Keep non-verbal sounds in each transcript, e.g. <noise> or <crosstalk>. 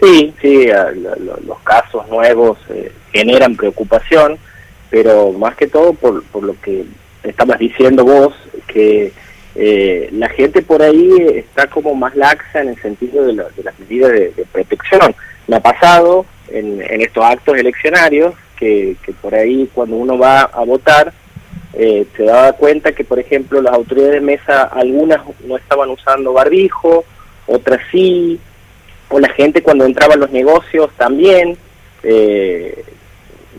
Sí, sí, los casos nuevos eh, generan preocupación, pero más que todo por, por lo que estabas diciendo vos, que eh, la gente por ahí está como más laxa en el sentido de, las medidas de, protección. Me ha pasado en, estos actos eleccionarios que, por ahí cuando uno va a votar eh, se daba cuenta que, por ejemplo, las autoridades de mesa, algunas no estaban usando barbijo, otras sí, o la gente cuando entraba a los negocios también. Eh,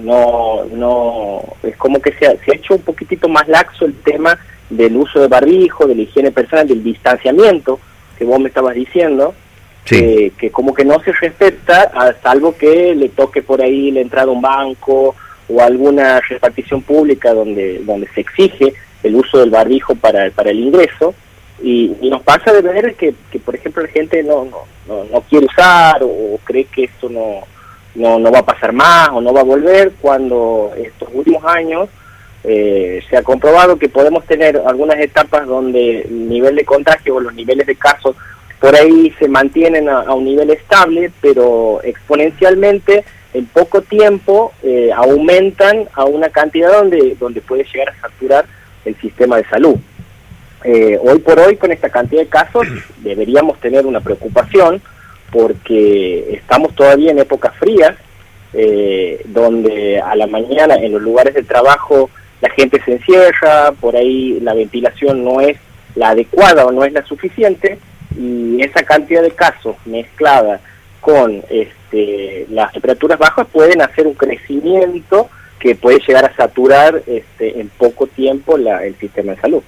no, no, es como que se ha, se ha hecho un poquitito más laxo el tema del uso de barbijo, de la higiene personal, del distanciamiento que vos me estabas diciendo, que como que no se respeta, a salvo que le toque por ahí la entrada a un banco o alguna repartición pública donde, donde se exige el uso del barbijo para, para el ingreso. Y, nos pasa de ver que, que, por ejemplo, la gente no, no, no, quiere usar o, cree que esto no, no, no va a pasar más o no va a volver cuando estos últimos años eh, se ha comprobado que podemos tener algunas etapas donde el nivel de contagio o los niveles de casos por ahí se mantienen a, un nivel estable, pero exponencialmente en poco tiempo eh, aumentan a una cantidad donde, donde puede llegar a saturar el sistema de salud. Eh, hoy por hoy, con esta cantidad de casos, <clears throat> deberíamos tener una preocupación porque estamos todavía en épocas frías, donde a la mañana en los lugares de trabajo la gente se encierra, por ahí la ventilación no es la adecuada o no es la suficiente, y esa cantidad de casos mezclada con este, las temperaturas bajas pueden hacer un crecimiento que puede llegar a saturar este, en poco tiempo el sistema de salud.